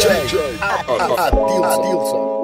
DJ Adilson.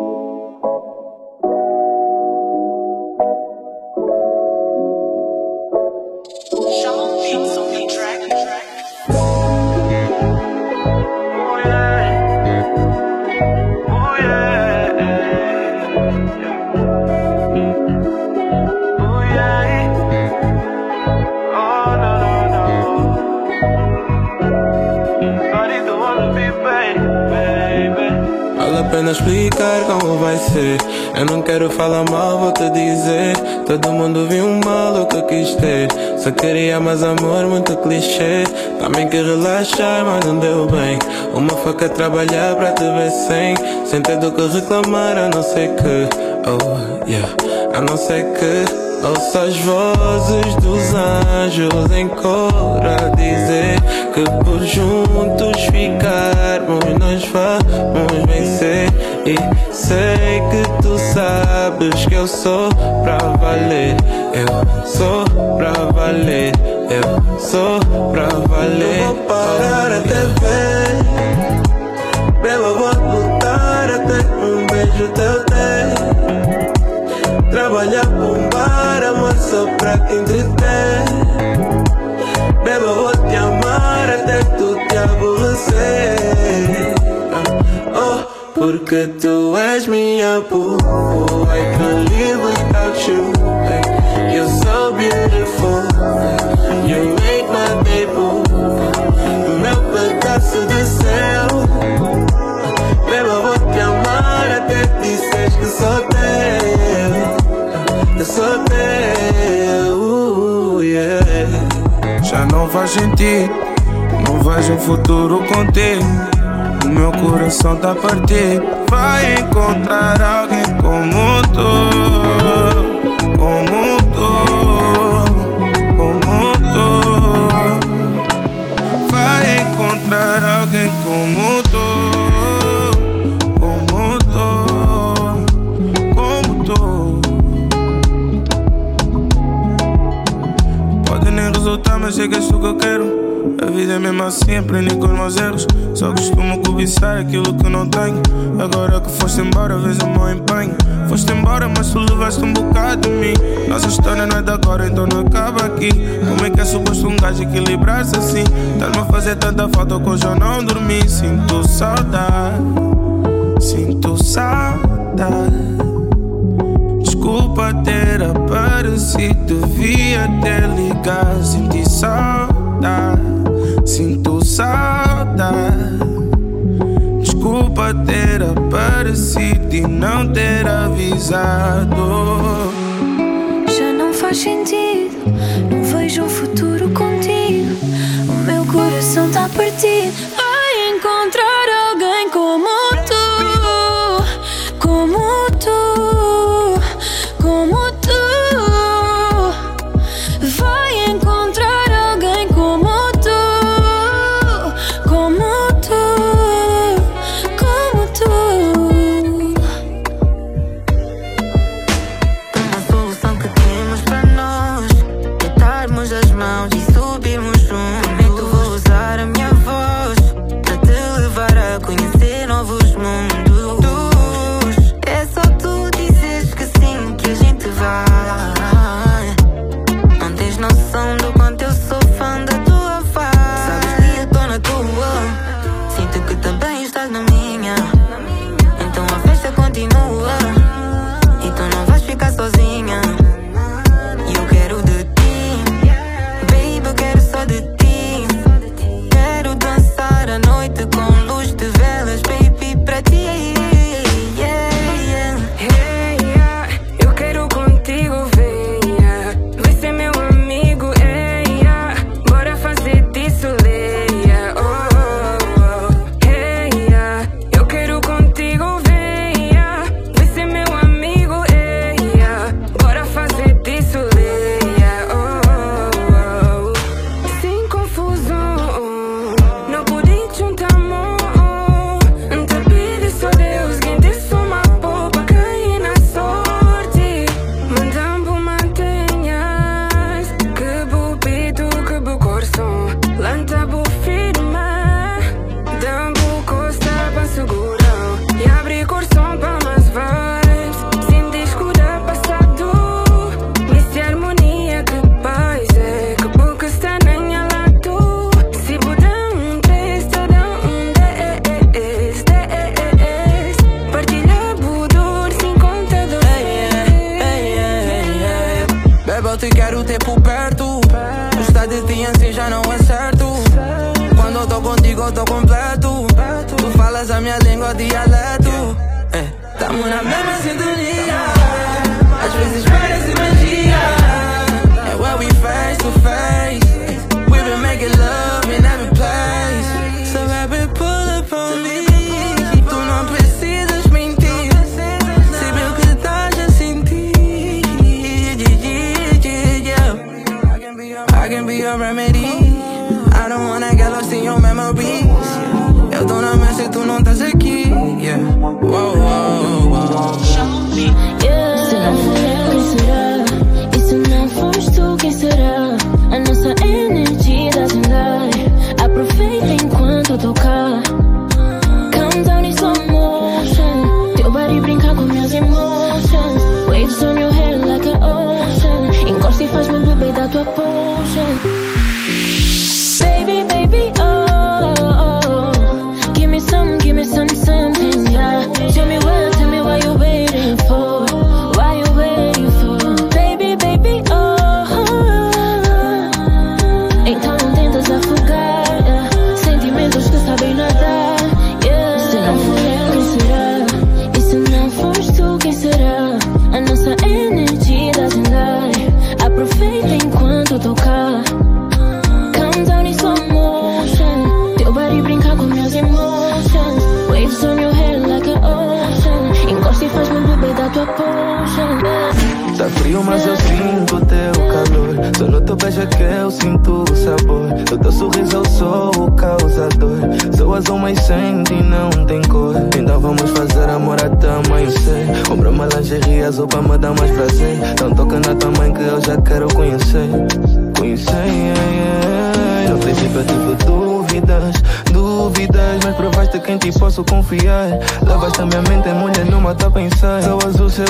Explicar como vai ser. Eu não quero falar mal, vou te dizer. Todo mundo viu mal o que quis ter. Só queria mais amor, muito clichê. Também que relaxar, mas não deu bem. Uma faca trabalhar pra te ver sem. Sem ter do que reclamar, a não ser que. Oh, yeah. A não ser que. Ouço as vozes dos anjos em cor a dizer que por juntos ficarmos nós vamos vencer. E sei que tu sabes que eu sou pra valer. Eu sou pra valer. Eu sou pra valer. Eu vou parar até ver. Beba, vou lutar até um beijo teu ter trabalhar com bar, amor só pra te entreter. Beba, vou te amar até tu te aborrecer. Porque tu és minha boo. I can't live without you. You're so beautiful. You make my day boo. Meu pedaço de céu. Beba, vou te amar até disseres que sou teu eu sou teu, yeah. Já não faz sentido, não vejo um futuro contigo. Meu coração tá partido. Vai encontrar alguém como tu, como tu, como tu. Vai encontrar alguém como tu. mas sei que és tu que eu quero. Vida é mesmo assim, aprendi com os meus erros. Só costumo cobiçar aquilo que não tenho. Agora que foste embora, vês o meu empenho. Foste embora, mas tu levaste um bocado de mim. Nossa história não é de agora, então não acaba aqui. Como é que é suposto um gajo equilibrar-se assim? Estás-me a fazer tanta falta que hoje eu não dormi. Sinto saudade, sinto saudade. Desculpa ter aparecido, devia ter ligado. Senti saudade, sinto saudade. Desculpa ter aparecido e não ter avisado. Já não faz sentido, não vejo um futuro contigo. O meu coração tá partido. Vai encontrar alguém como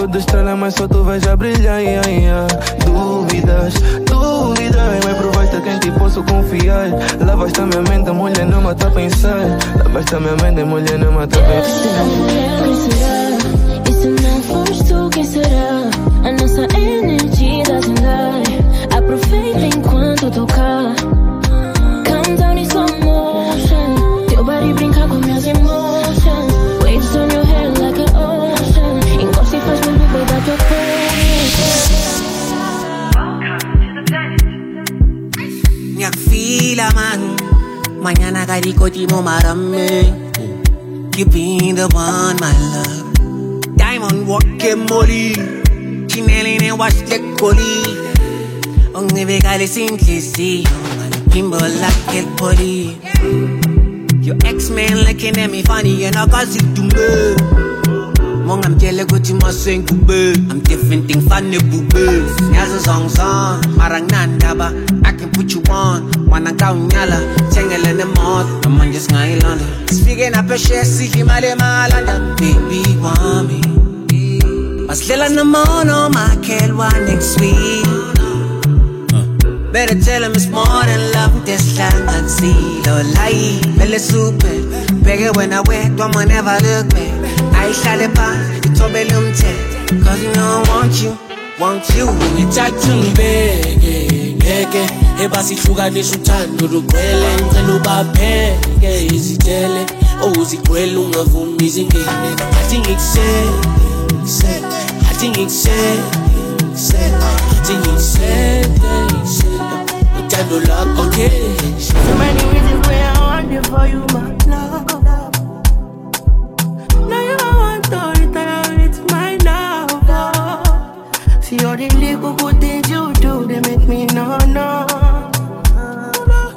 de estrela, mas só tu vais a brilhar. Yeah, yeah. Dúvidas, dúvidas. Mas provaste quem te posso confiar. Lavaste a minha mente, mulher, não mata a pensar. Lavaste a minha mente, mulher, não mata a pensar. for eu, quem será? E se não fores tu, quem será? A nossa energia dá andar. Aproveita enquanto eu Nyakfila man Mañana kariko timo marame You been the one my love. Diamond walk molly. Chinelli ne wash the coli Ongibekale sinhlisiyo Ngaliphimbo like el poli. Your ex-man looking at me funny and I got it to me mongamtshele ukuthi masengikube i'm different thing fane bube ngiyazi zongzong mara nginandaba i can put you on wana ngawunyala thengele nemoto noma nje singayilanda sifike naphesheya sidla imali emalanda baby wami masidlela makhelwa next week Better tell him it's more than love Desihlanganisilo layi Mele suphe Bheke wena wedwa ma never look back. Ayihlale phansi ithobele umthetho Cause you know I want you Want you. Ngithatha ngibeke ngeke ebasihlukanisa uthando ngicela ubapheke izitele ungavumi athi athi athi uthando So many reasons I want for you, my love. Now you it's oh. See all the little good things they make me no no.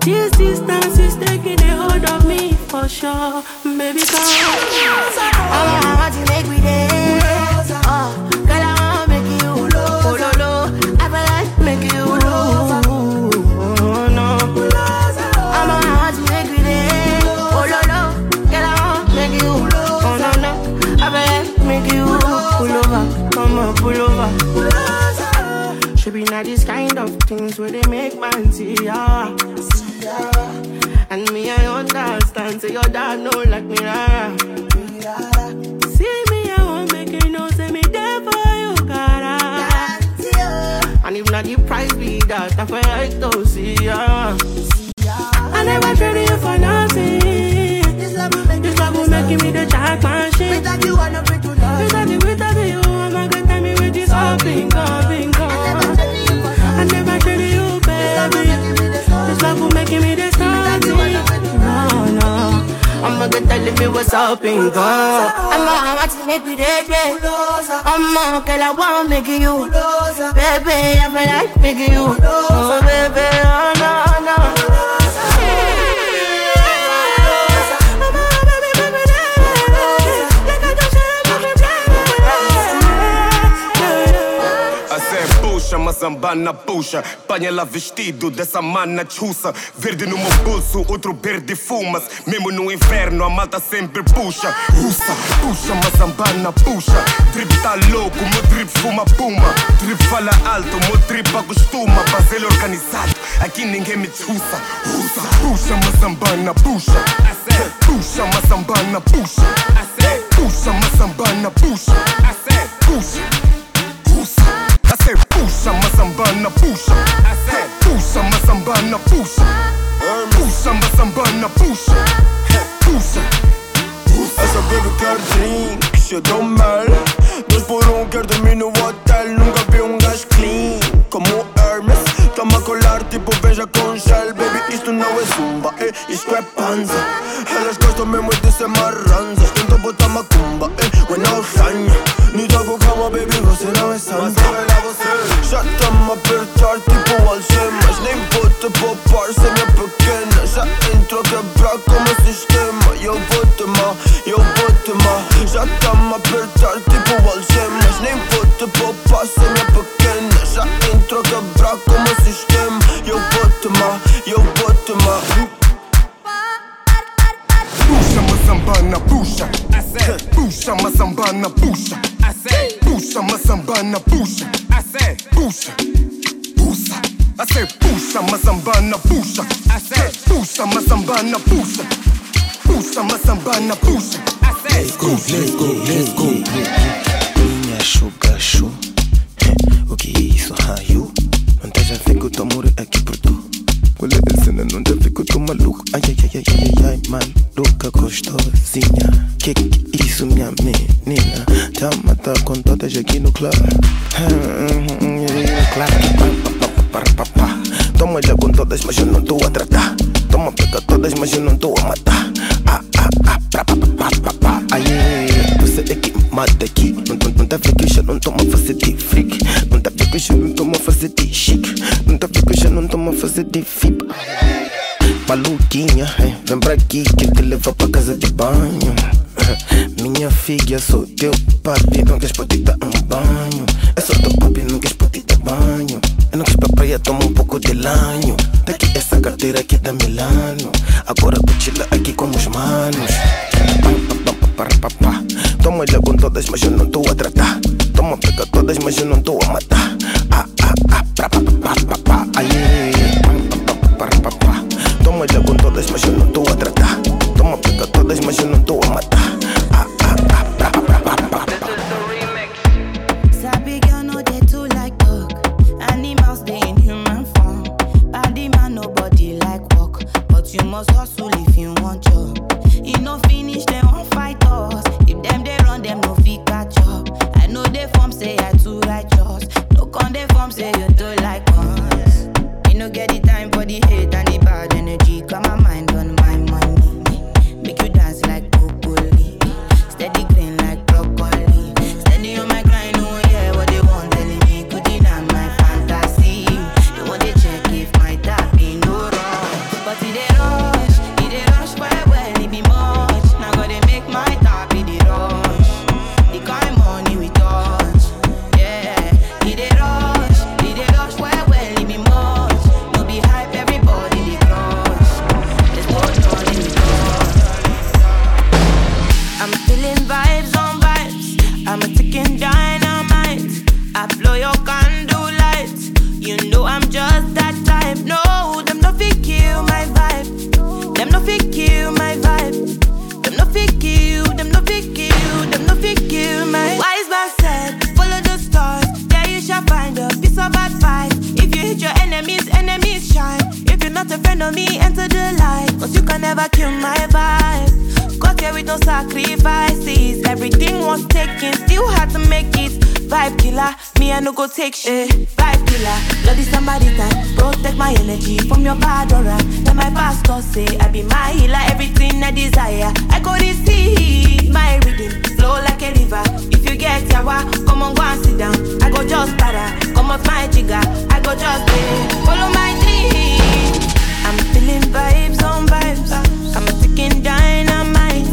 This distance is taking a hold of me for sure, baby. Come, I want to make me there. Oh, lo. Girl, I make you oh, no, no. I make you pull over. Come on, pull over. Tripping not this kind of things where they make man see ya. And me, I understand. Say your dad know like me. Rara. See me, I won't make it no. Say me there for you, cara. And if not, the price be that. I feel like to see ya. I never traded you for nothing. This love will make, me the jack machine. Without you, I'm not free to love. Without you, without you, I'm not gonna tell me with this all bingo, bingo. give me the time. No, no. I'ma get that me what's up and go. I'ma watch it make me baby. I'ma girl, I wanna make you. Baby, I'ma like make you. Oh, baby, oh, no, no. Zambana puxa, panha lá vestido dessa mana tchussa. Verde no meu pulso, outro verde fumas. Mesmo no inverno, a malta sempre puxa. Russa, puxa, uma zambana puxa. Trip tá louco, meu trip fuma puma. Trip fala alto, meu trip acostuma. Baselho organizado, aqui ninguém me tchussa. Russa, puxa, uma zambana puxa. Puxa, uma zambana puxa. Puxa, uma zambana puxa. Puxa. I said puxa, masambana puxa. I said puxa, masambana puxa. Puxa, masambana puxa. Puxa. Essa baby quer drink, cheirou mal. Dois por um, quer dormir no hotel. Nunca vi um gajo clean como Hermes. Toma colar tipo beija com gel. Baby, isto não é zumba, eh, isto é panza. Elas gostam mesmo de ser marranzas. Tenta botar macumba, eh, when não ranha. Ni jogo cama, baby, você não é santa. Apertar tipo algemas. Nem vou te poupar, minha pequena. Já entro a quebrar como sistema. Eu vou te mal, eu vou te mal. Já tamo a apertar tipo algemas. Nem vou te poupar, minha pequena. Já entro a quebrar como sistema. Eu vou te mal, eu vou te mal. Puxa, mazambana, puxa. Puxa, mazambana, puxa. Puxa, mazambana. Puxa, puxa, mazambana, puxa. Puxa, mazambana, puxa. Puxa, mazambana, puxa. Let's go, let's go, let's go. Minha sugar show. O que é isso, raio? Não tá já fico, tô morrer aqui por tu. Qual é a cena? Não tá fico, tô maluco. Ai, ai, ai, ai, ai, ai, maluca, gostosinha. Que que isso, minha menina? Tá a matar com todas aqui no club. Não tô a fazer de fib. Maluquinha, é, vem pra aqui que te levo pra casa de banho. Minha filha, sou enemies, enemies shine. If you're not a friend of me, enter the light. Cause you can never kill my vibe. Got here with no sacrifices. Everything was taken, still had to make it. Vibe killer, me I no go take shit. Vibe killer, bloody somebody time. Protect my energy from your bad aura. Then my pastor say I be my healer, everything I desire. I go receive my rhythm, flow like a river. If you get yawa, come on go and sit down. I go just para, come my jigger. I go just pay, follow my dream. I'm feeling vibes on vibes. I'm a ticking dynamite.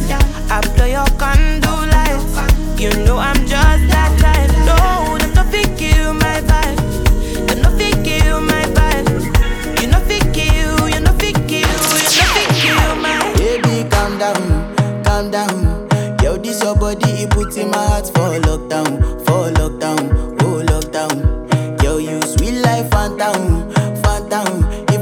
I blow your candle lights. You know I'm just that type. No, them not fit kill my vibe. Them not fit kill my vibe. You not fit kill. You not fit kill. You not fit kill my. Baby, calm down, calm down. Yo, this your body, it puts in my heart for lockdown, for lockdown.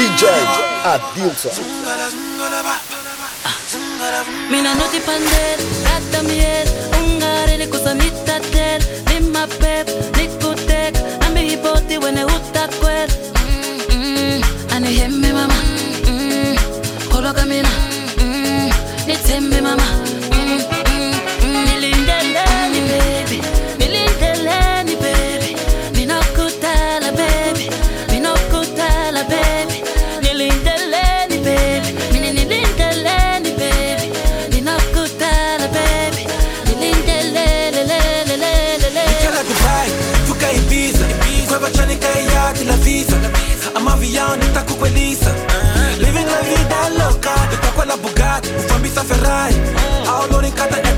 DJ Adilson. Mina noti pandel, gata miel, ungarele kusa mitatel, lima pep, nikutek, ambi hipoti wene utakwel. Ani hembe mama, koloka mina, nitembe mama. Ferrari. Hou door in Qatar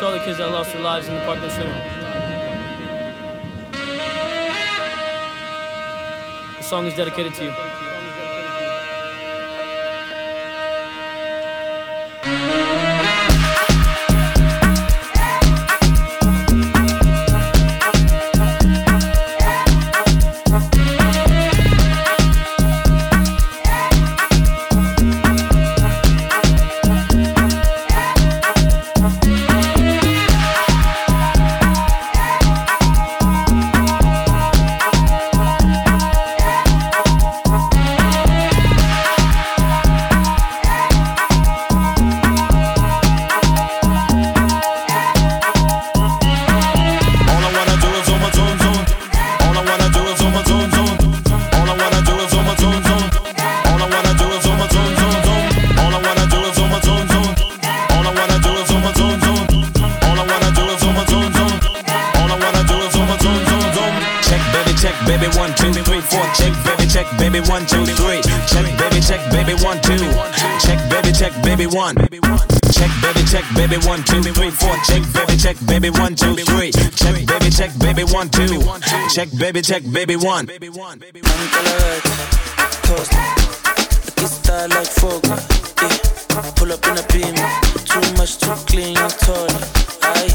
All the kids that lost their lives in the Parkland shooting. The song is dedicated to you. Baby, one, two, three. Check, baby, check, baby, one, two. Check, baby, check, baby, one. Check, baby, check, baby, one, two, three, four. Check, baby, check, baby, one, two, three. Check, baby, check, baby, one, two. Check, baby, check, baby, one. Like. Yeah. Pull up in a beam. Too much, too clean, told her. Aye.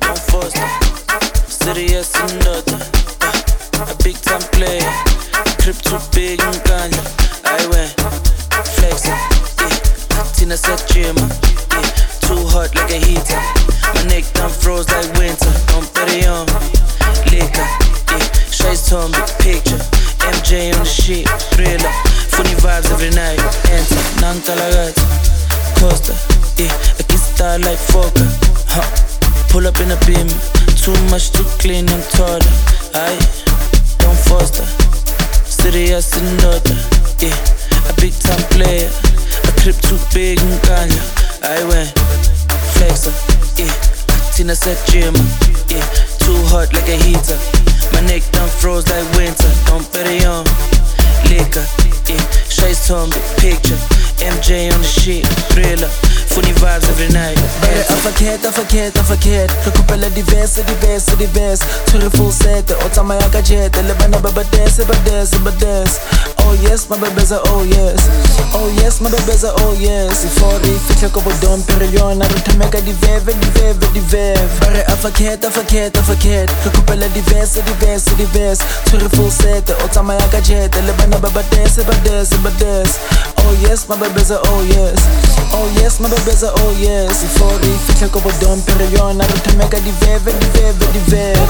Don't force. Serious and Crib too big and ganja. I went flexing. Yeah. Tina said Jimmer. Uh, yeah. Too hot like a heater. My neck done froze like winter. Don't put on. Liquor. Yeah. Shades told me picture. MJ on the shit. Thriller. Funny vibes every night. Enter. Nankalagata. Costa. Yeah. I can style like Fokker. Huh. Pull up in a beam. Too much, too clean and taller. I Don't foster. Serious and daughter. Yeah. A big time player. A crib too big and ganja. I went flexer. Yeah. Tina said Jim. Yeah. Too hot like a heater. My neck done froze like winter. Don't bet it on. Liquor. Yeah. Told me picture. MJ on the shit. Thriller. Funny vibes every night. Bare afakhet afakhet afakhet re kopela diverse diverse diverse tshwere full set o tsamaya ka jet. Le bana ba ba dance ba dance ba dance oh yes my bebeza oh yes. Oh yes my bebeza oh yes. For re fitlhe ko bodompe re yona re thomeka diveve diveve diveve bare afakhet afakhet afakhet re kopela diverse diverse diverse tshwere full set o tsamaya ka jet. Le bana ba ba dance ba dance ba dance oh yes my bebeza oh yes. Oh yes my bebeza oh yes. For re fitlhe ko bodompe re yona re thomeka diveve diveve diveve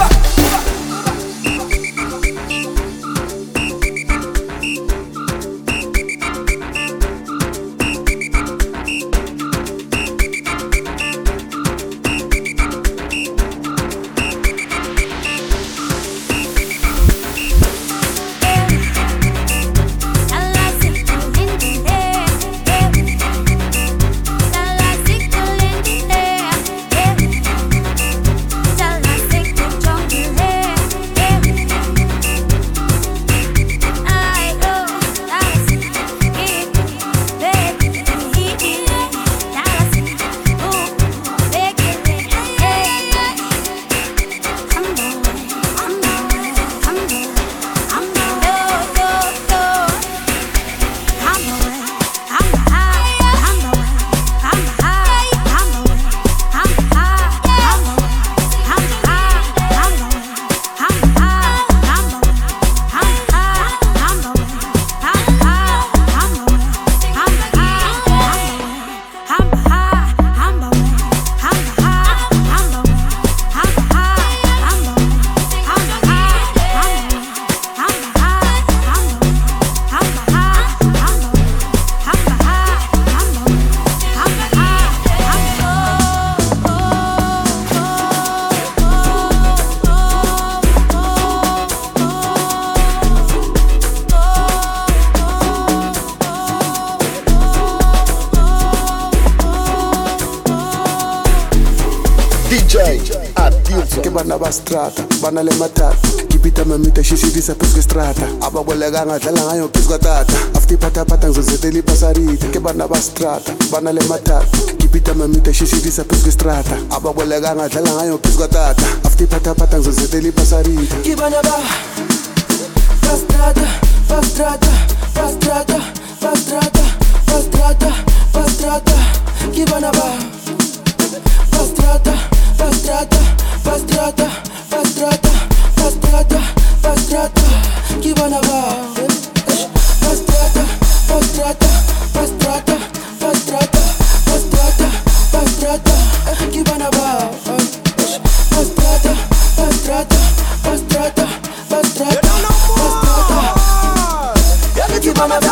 strata banale matata. Ngibhida mamida shishilisa phezu kwestrata ababolekanga adlala ngayo phezu kwatata afutiphathaphatha ngizozethela ibhasarita ke bana bastrata banale matata. Ngibhida mamida shishilisa phezu kwestrata ababolekanga adlala ngayo phezu kwatata afutiphathaphatha ngizozethela ibhasarita kibana ba bastrata bastrata bastrata bastrata bastrata bastrata kibana ba bastrata bastrata fastrada, fastrada, fastrada, fastrada, que banaba. Fastrada, fastrada, fastrada, fastrada, fastrada, fastrada, que banaba. Fastrada, fastrada, fastrada, fastrada. yakithi bana vyavami sengiyabumudakala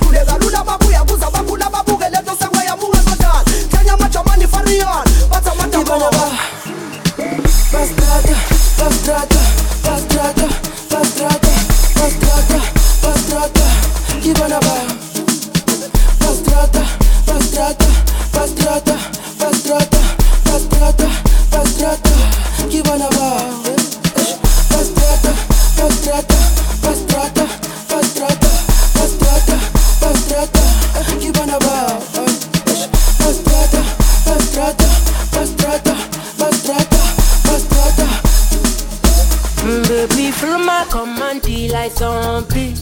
bahluleka lula babuya kuza bakhula babuke lento sekweyamuka emadala kenya majamani fariyana bathi amadabaa like some beat.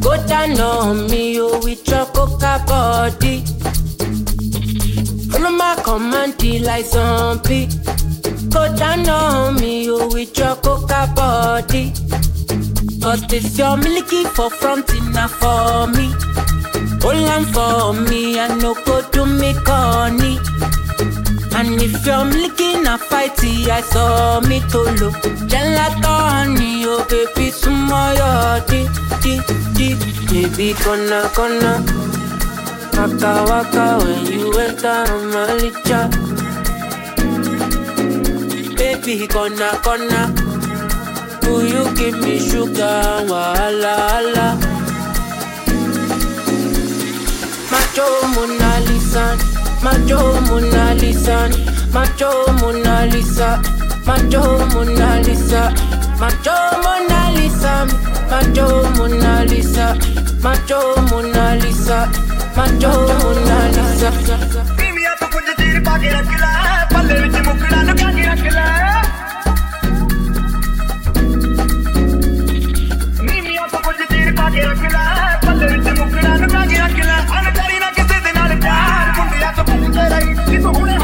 Go down on me, oh, with your coca body. Follow my command, like some beat. Go down on me, oh, with your coca body. Cause this your milky for fronting now for me. Hold on for me, I no go to me corny. And if you're milking a fighty, I saw me to look. Gelato honey. baby, gonna, Waka, waka when you enter Malicha. Baby, gonna, gonna Do you give me sugar, wala, wala Macho Mona Lisa Macho Mona Lisa Macho Mona Lisa Macho Mona Lisa Macho Mona Lisa Macho Mona Lisa. Macho Mona Lisa, macho Mona Lisa. ਪੀਵੀਆਂ ਤੋਂ ਕੁਝ ਚੀਰ ਪਾ ਕੇ ਰੱਖ ਲੈ ਪੱਲੇ ਵਿੱਚ ਮੁਕੜਾ ਲੁਕਾ ਕੇ ਰੱਖ ਲੈ ਕੇ ਰੱਖ ਲੈ ਪੱਲੇ ਵਿੱਚ ਮੁਕੜਾ ਲੁਕਾ ਕੇ ਰੱਖ ਲੈ ਅਨ ਕਰੀ ਨਾ ਕਿਸੇ ਦੇ ਨਾਲ ਪਿਆਰ ਕੁੰਡਿਆ ਤੋਂ ਪੁੱਛਦੇ ਰਹੀ ਕਿ ਤੂੰ ਹੁਣੇ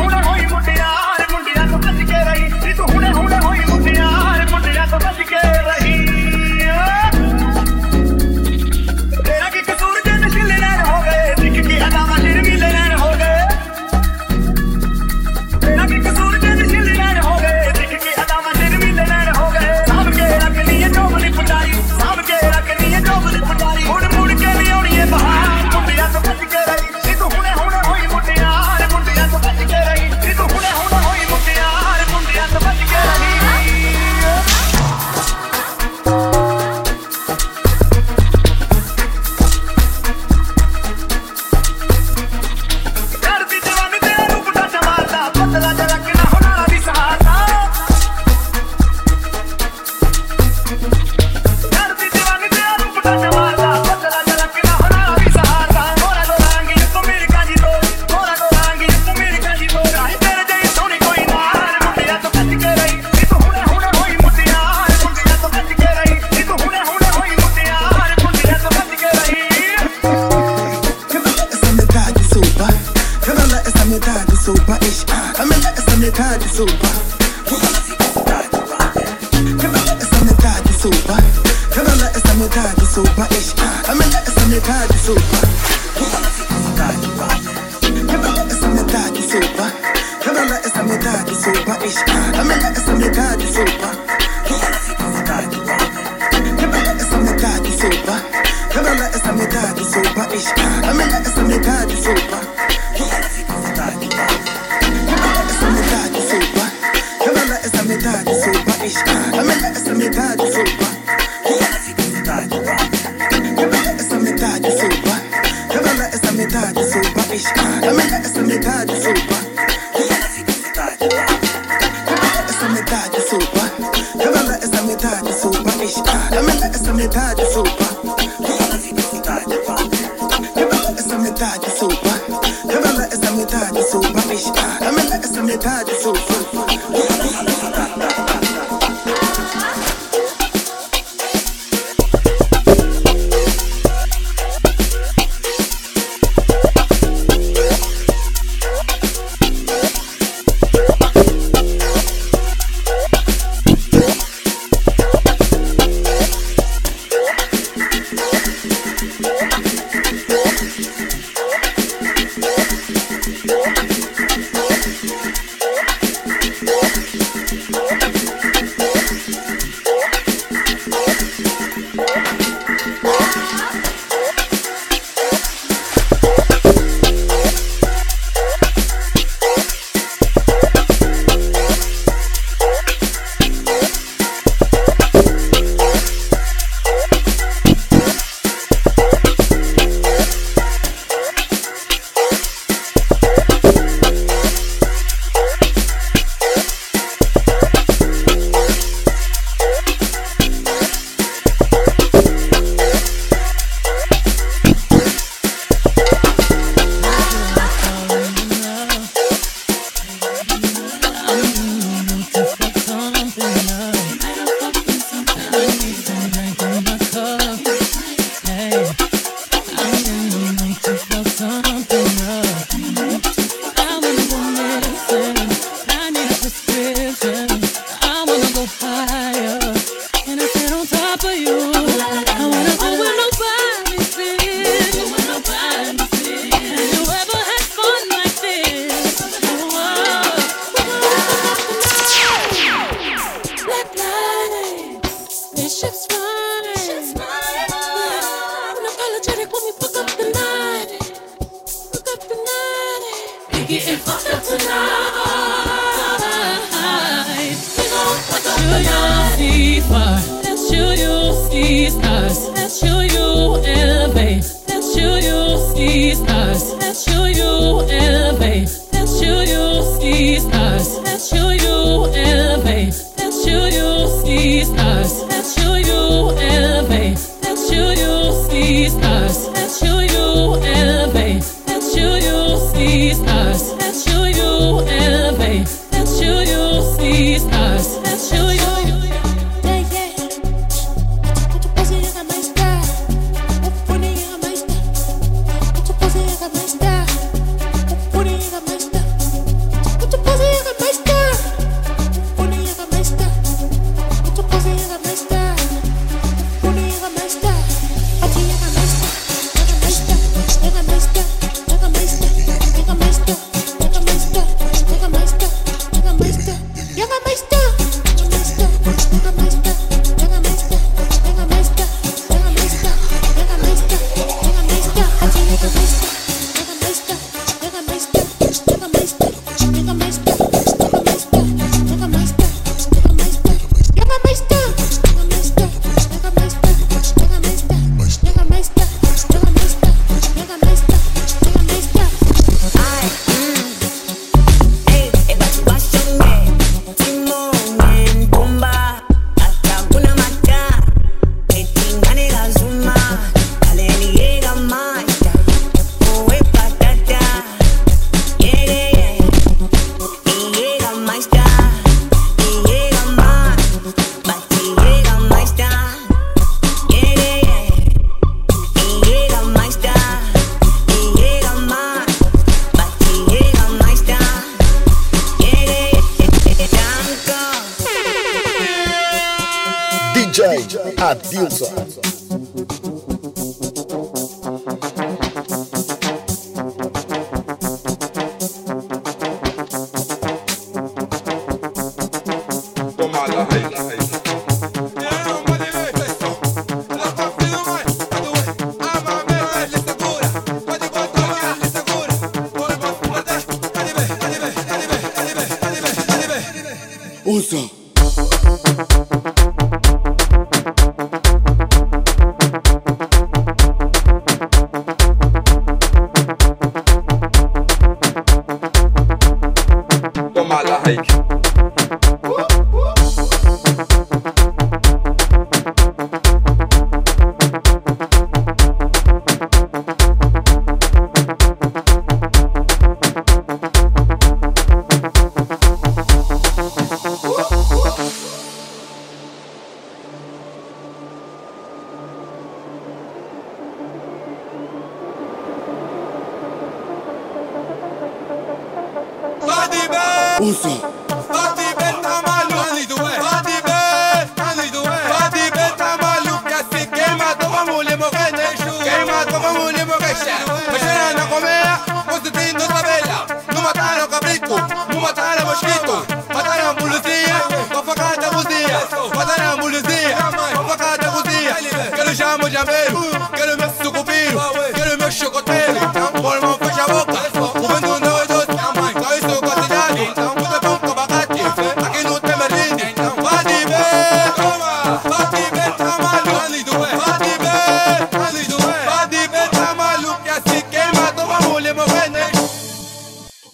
I'm a lot of some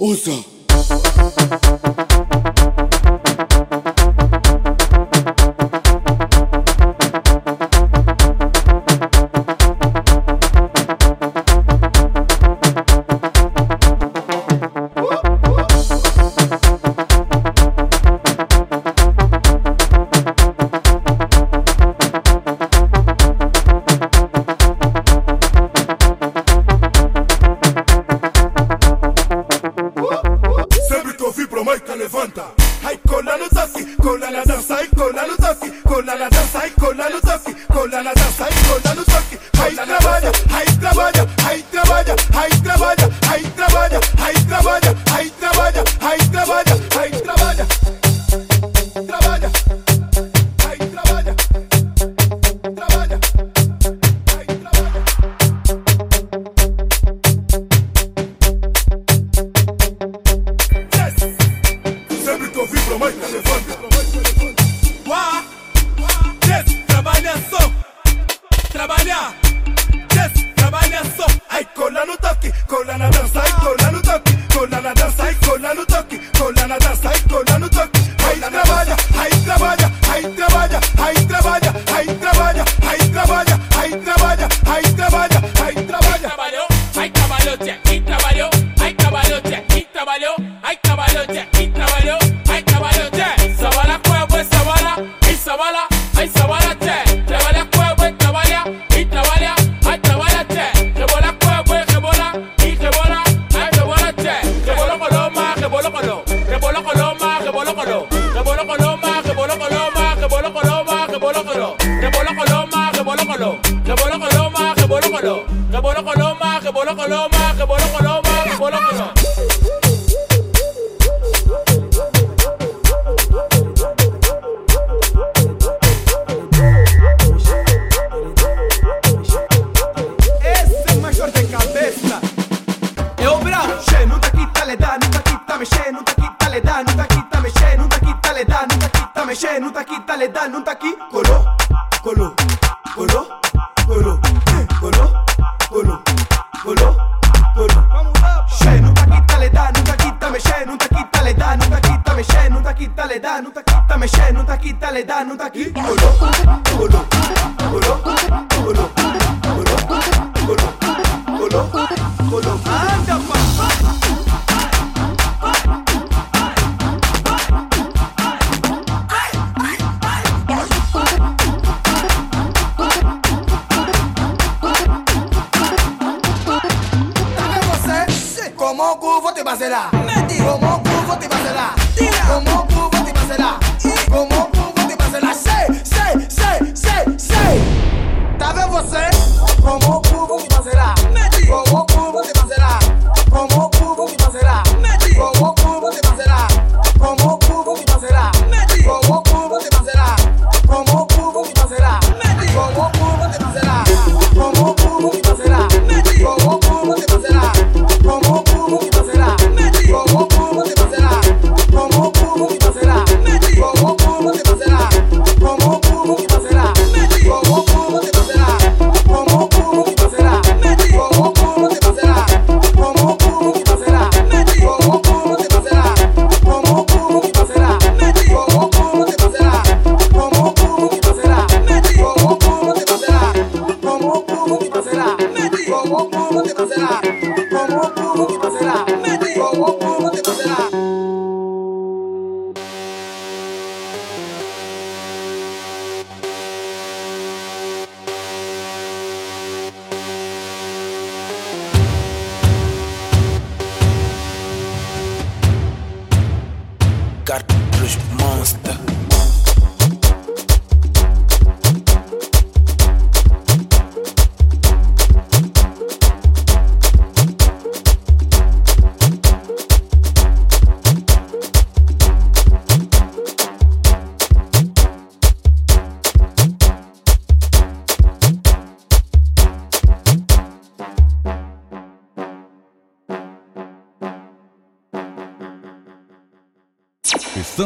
usa. legal, dá, não tá aqui. Olhou.